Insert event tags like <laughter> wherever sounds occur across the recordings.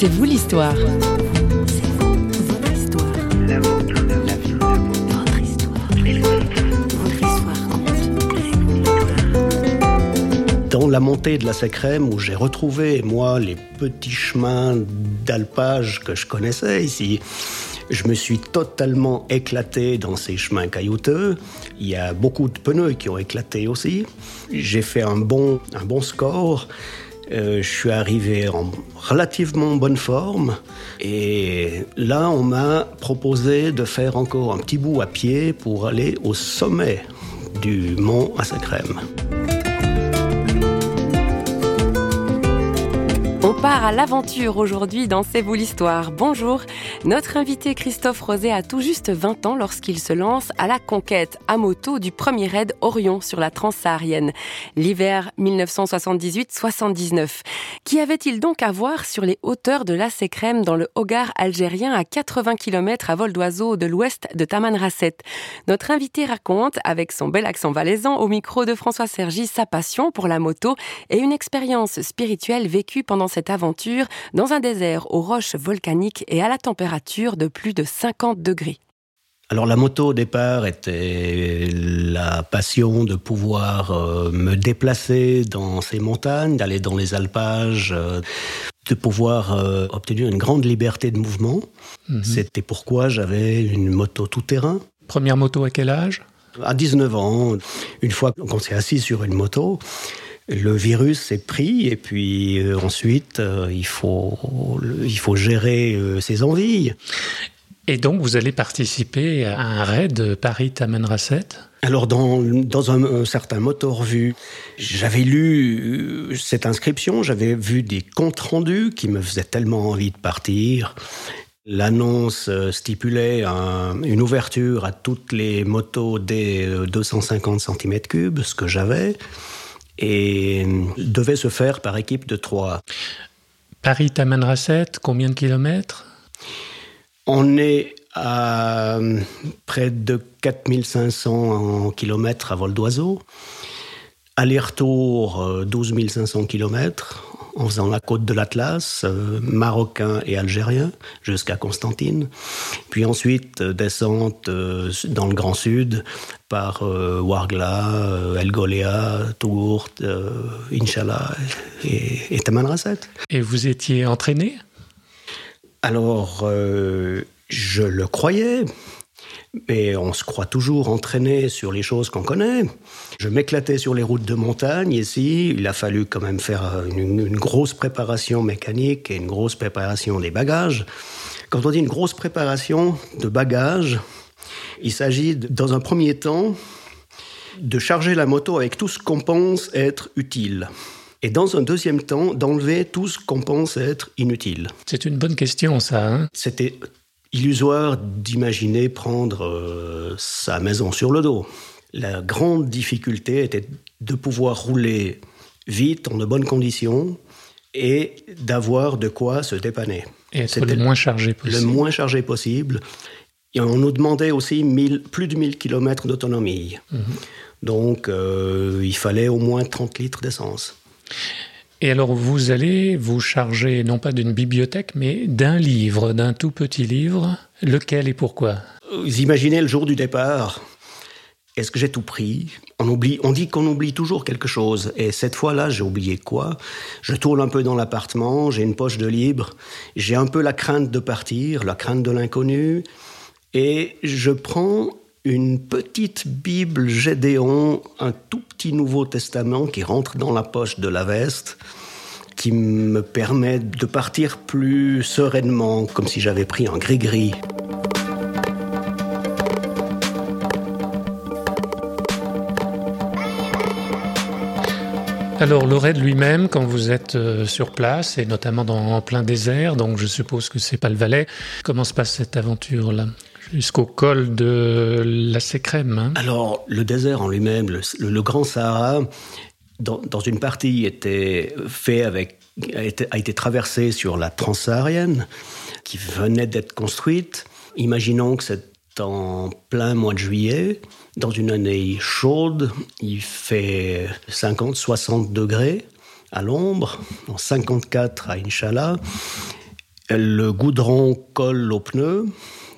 C'est vous l'histoire. Dans la montée de la Sécrème, où j'ai retrouvé, moi, les petits chemins d'alpage que je connaissais ici, je me suis totalement éclaté dans ces chemins caillouteux. Il y a beaucoup de pneus qui ont éclaté aussi. J'ai fait un bon, un bon score. Euh, je suis arrivé en relativement bonne forme. Et là on m'a proposé de faire encore un petit bout à pied pour aller au sommet du mont à part à l'aventure aujourd'hui dans C'est vous l'histoire. Bonjour. Notre invité Christophe Rosé a tout juste 20 ans lorsqu'il se lance à la conquête à moto du premier raid Orion sur la transsaharienne. L'hiver 1978-79. Qui avait-il donc à voir sur les hauteurs de la Sécrème dans le Hogar algérien à 80 km à vol d'oiseau de l'ouest de Tamanrasset? Notre invité raconte, avec son bel accent valaisan au micro de François Sergi, sa passion pour la moto et une expérience spirituelle vécue pendant cette aventure dans un désert aux roches volcaniques et à la température de plus de 50 degrés. Alors la moto au départ était la passion de pouvoir euh, me déplacer dans ces montagnes, d'aller dans les alpages, euh, de pouvoir euh, obtenir une grande liberté de mouvement. Mhm. C'était pourquoi j'avais une moto tout-terrain. Première moto à quel âge? À 19 ans, une fois qu'on s'est assis sur une moto, le virus est pris et puis euh, ensuite euh, il, faut, il faut gérer euh, ses envies. Et donc vous allez participer à un raid Paris-Tamanrasset alors dans, dans un, certain motor vu, j'avais lu cette inscription, j'avais vu des comptes rendus qui me faisaient tellement envie de partir. L'annonce stipulait une ouverture à toutes les motos des 250 cm3, ce que j'avais et devait se faire par équipe de trois. Paris-Tamanrasset, combien de kilomètres? On est à près de 4500 kilomètres à vol d'oiseau. Aller-retour, 12 500 kilomètres en faisant la côte de l'Atlas, euh, marocain et algérien, jusqu'à Constantine. Puis ensuite, euh, descente euh, dans le Grand Sud par Wargla, El Golea, Tourt, Inch'Allah et, et Tamanrasset. Et vous étiez entraîné? Alors, je le croyais. Mais on se croit toujours entraîné sur les choses qu'on connaît. Je m'éclatais sur les routes de montagne ici. Il a fallu quand même faire une, grosse préparation mécanique et une grosse préparation des bagages. Quand on dit une grosse préparation de bagages, il s'agit dans un premier temps de charger la moto avec tout ce qu'on pense être utile. Et dans un deuxième temps, d'enlever tout ce qu'on pense être inutile. C'est une bonne question, ça. Hein? C'était illusoire d'imaginer prendre euh, sa maison sur le dos. La grande difficulté était de pouvoir rouler vite, en de bonnes conditions, et d'avoir de quoi se dépanner. Et être le moins chargé possible. Le moins chargé possible. Et on nous demandait aussi plus de 1000 km d'autonomie. Mhm. Donc, euh, il fallait au moins 30 litres d'essence. Et alors vous allez vous charger non pas d'une bibliothèque, mais d'un livre, d'un tout petit livre. Lequel et pourquoi? Vous imaginez le jour du départ. Est-ce que j'ai tout pris? On, oublie, on dit qu'on oublie toujours quelque chose. Et cette fois-là, j'ai oublié quoi? Je tourne un peu dans l'appartement, j'ai une poche de libre, j'ai un peu la crainte de partir, la crainte de l'inconnu. Et je prends une petite Bible Gédéon, un tout petit Nouveau Testament qui rentre dans la poche de la veste, qui me permet de partir plus sereinement, comme si j'avais pris un gris-gris. Alors le raid lui-même, quand vous êtes euh, sur place et notamment dans en plein désert, donc je suppose que c'est pas le Valais, comment se passe cette aventure-là? Jusqu'au col de la Sécrème. Hein. Alors, le désert en lui-même, le, Grand Sahara, dans, une partie, était fait avec, a été, traversé sur la transsaharienne, qui venait d'être construite. Imaginons que c'est en plein mois de juillet, dans une année chaude, il fait 50-60 degrés à l'ombre, en 54 à Inch'Allah. Le goudron colle aux pneus.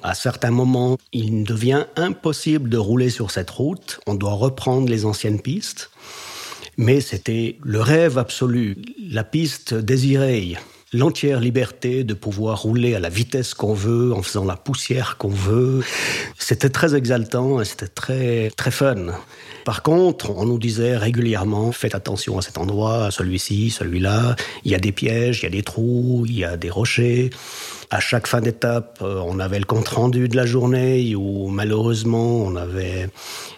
À certains moments, il devient impossible de rouler sur cette route. On doit reprendre les anciennes pistes. Mais c'était le rêve absolu, la piste désirée, l'entière liberté de pouvoir rouler à la vitesse qu'on veut, en faisant la poussière qu'on veut. C'était très exaltant et c'était très, très fun. Par contre, on nous disait régulièrement, faites attention à cet endroit, à celui-ci, celui-là. Il y a des pièges, il y a des trous, il y a des rochers. À chaque fin d'étape, euh, on avait le compte-rendu de la journée où malheureusement, on avait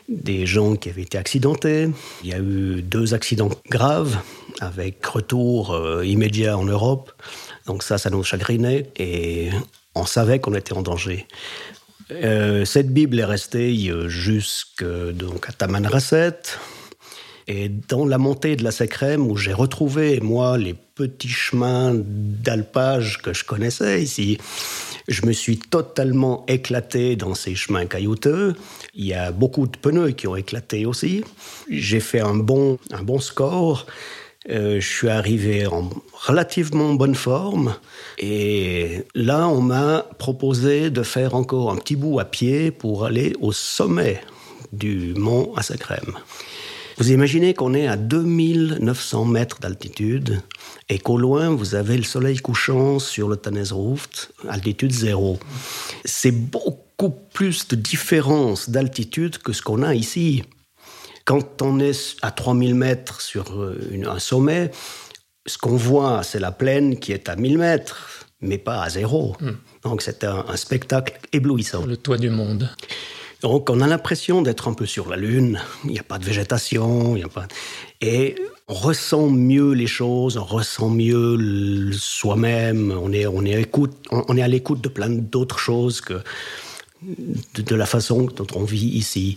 des gens qui avaient été accidentés. Il y a eu deux accidents graves avec retour euh, immédiat en Europe. Donc ça, ça nous chagrinait et on savait qu'on était en danger. Euh, cette Bible est restée jusqu'à Tamanrasset. Et dans la montée de la Sécrème, où j'ai retrouvé, moi, les petits chemins d'alpage que je connaissais ici, je me suis totalement éclaté dans ces chemins caillouteux. Il y a beaucoup de pneus qui ont éclaté aussi. J'ai fait un bon, un bon score. Euh, je suis arrivé en relativement bonne forme et là on m'a proposé de faire encore un petit bout à pied pour aller au sommet du mont Assakrem. Vous imaginez qu'on est à 2900 mètres d'altitude et qu'au loin vous avez le soleil couchant sur le Tannesruft, altitude zéro. C'est beaucoup plus de différence d'altitude que ce qu'on a ici. Quand on est à 3000 mètres sur euh, un sommet, ce qu'on voit, c'est la plaine qui est à 1000 mètres, mais pas à zéro. Hmm. Donc c'est un, spectacle éblouissant. Le toit du monde. Donc on a l'impression d'être un peu sur la Lune. Il n'y a pas de végétation, a pas... Et on ressent mieux les choses, on ressent mieux soi-même, on est, on, est on est à l'écoute de plein d'autres choses que de, la façon dont on vit ici.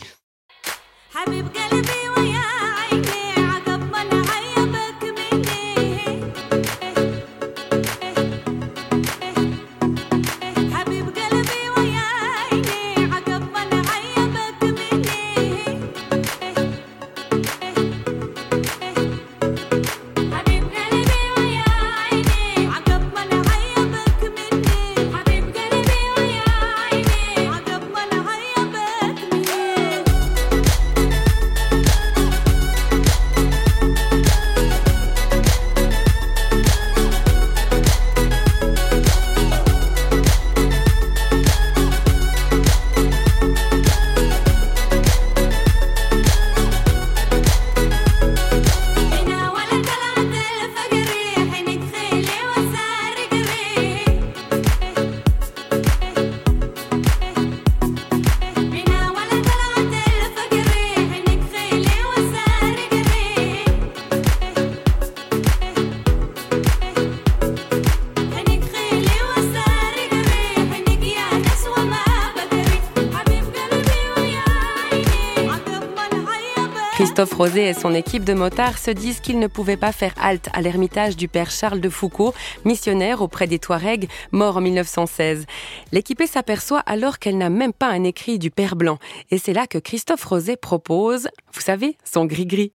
Christophe Rosé et son équipe de motards se disent qu'ils ne pouvaient pas faire halte à l'ermitage du père Charles de Foucault, missionnaire auprès des Touaregs, mort en 1916. L'équipée s'aperçoit alors qu'elle n'a même pas un écrit du père Blanc. Et c'est là que Christophe Rosé propose, vous savez, son gris-gris.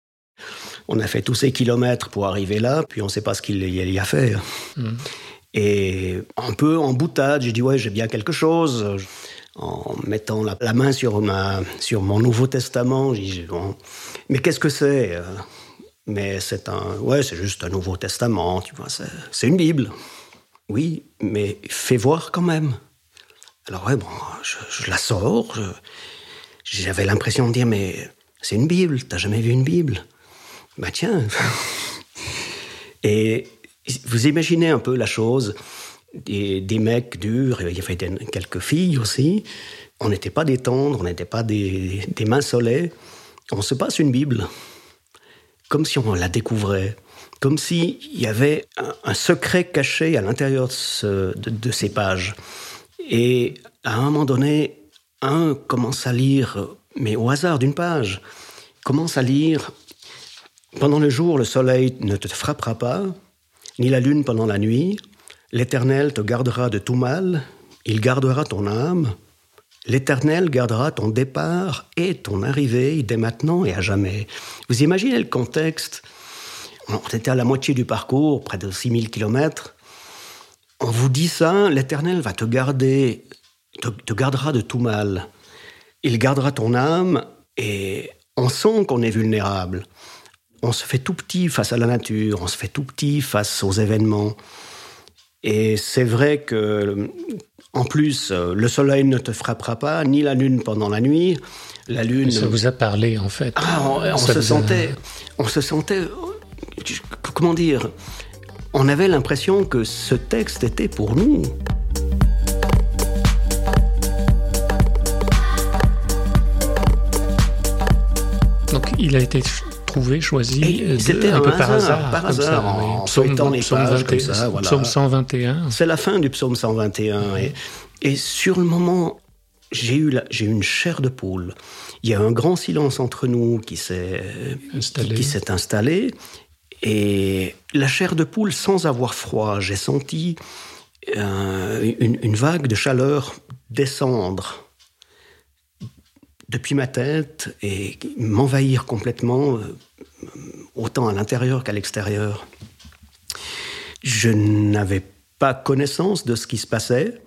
On a fait tous ces kilomètres pour arriver là, puis on ne sait pas ce qu'il y a à faire. Mmh. Et un peu en boutade, j'ai dit ouais, j'ai bien quelque chose en mettant la, main sur, mon Nouveau Testament. mais qu'est-ce que c'est euh? Mais c'est un, ouais, c'est juste un Nouveau Testament, tu vois, c'est une Bible. Oui, mais fais voir quand même. Alors ouais, bon, je, la sors. J'avais l'impression de dire, mais c'est une Bible, t'as jamais vu une Bible? Bah tiens. <laughs> Et vous imaginez un peu la chose des, mecs durs, il y avait quelques filles aussi. On n'était pas des tendres, on n'était pas des, mains soleils. On se passe une Bible, comme si on la découvrait, comme s'il y avait un, secret caché à l'intérieur de, de, ces pages. Et à un moment donné, un commence à lire, mais au hasard d'une page, commence à lire Pendant le jour, le soleil ne te frappera pas, ni la lune pendant la nuit. L'Éternel te gardera de tout mal, il gardera ton âme, l'Éternel gardera ton départ et ton arrivée dès maintenant et à jamais. Vous imaginez le contexte? On était à la moitié du parcours, près de 6000 km. on vous dit ça, l'Éternel va te garder, te, gardera de tout mal. Il gardera ton âme et on sent qu'on est vulnérable. On se fait tout petit face à la nature, on se fait tout petit face aux événements. Et c'est vrai que, en plus, le soleil ne te frappera pas, ni la lune pendant la nuit. La lune. Ça vous a parlé, en fait. Ah, on, se sentait, on se sentait, comment dire, on avait l'impression que ce texte était pour nous. Donc il a été trouvé, choisi C'était un, peu par hasard, par hasard, en psaume, les pages, comme ça, Psaume 121. C'est la fin du psaume 121. Et, et sur le moment, j'ai eu, j'ai eu une chair de poule. Il y a un grand silence entre nous qui s'est installé. Qui, s'est installé. Et la chair de poule sans avoir froid, j'ai senti euh, une, vague de chaleur descendre depuis ma tête et m'envahir complètement, euh, autant à l'intérieur qu'à l'extérieur. Je n'avais pas connaissance de ce qui se passait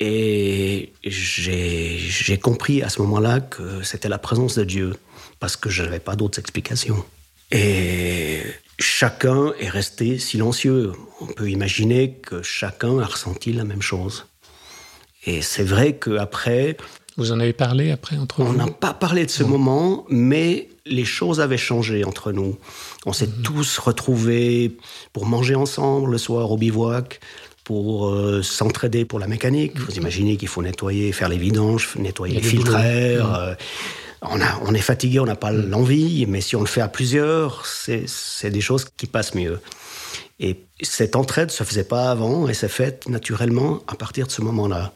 et j'ai compris à ce moment-là que c'était la présence de Dieu parce que je n'avais pas d'autres explications. Et chacun est resté silencieux. On peut imaginer que chacun a ressenti la même chose. Et c'est vrai qu'après... Vous en avez parlé après entre vous On n'a pas parlé de ce moment, mais les choses avaient changé entre nous. On s'est mhm. tous retrouvés pour manger ensemble le soir au bivouac, pour euh, s'entraider pour la mécanique. Vous imaginez qu'il faut nettoyer, faire les vidanges, nettoyer les filtres on, est fatigué, on n'a pas mm. l'envie, mais si on le fait à plusieurs, c'est des choses qui passent mieux. Et cette entraide ne se faisait pas avant et s'est faite naturellement à partir de ce moment-là.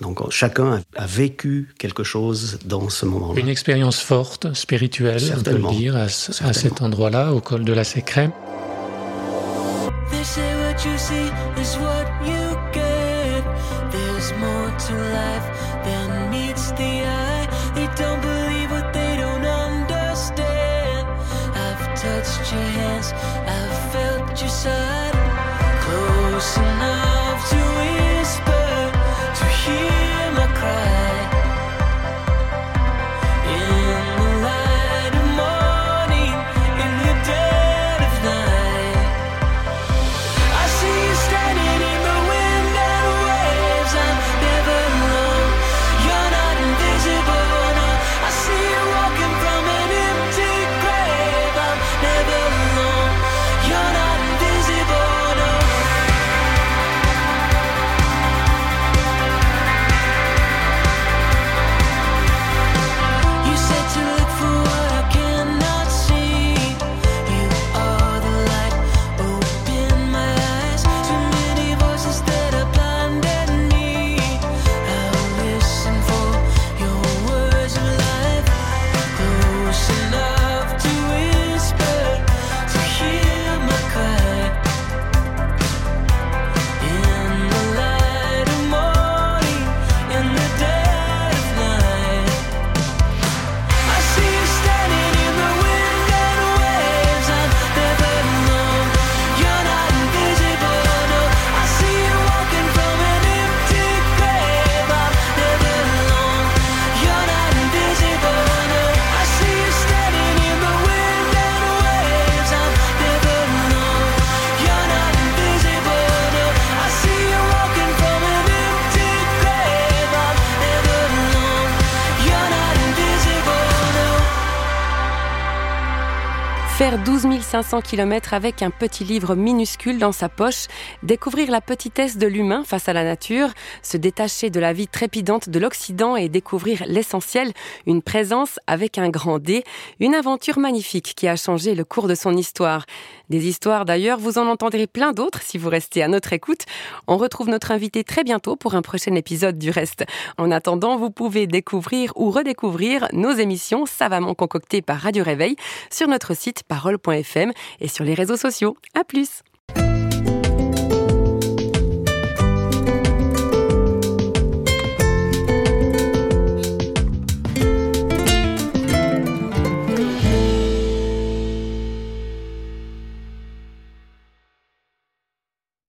Donc chacun a vécu quelque chose dans ce moment-là. Une expérience forte, spirituelle, on peut le dire, à, cet endroit-là, au col de la Sécrème. I've felt your side. Close enough to whisper, hear my cry. Faire 12 500 km avec un petit livre minuscule dans sa poche, découvrir la petitesse de l'humain face à la nature, se détacher de la vie trépidante de l'Occident et découvrir l'essentiel, une présence avec un grand D, une aventure magnifique qui a changé le cours de son histoire. Des histoires d'ailleurs, vous en entendrez plein d'autres si vous restez à notre écoute. On retrouve notre invité très bientôt pour un prochain épisode du reste. En attendant, vous pouvez découvrir ou redécouvrir nos émissions savamment concoctées par Radio Réveil sur notre site parole.fm et sur les réseaux sociaux. À plus!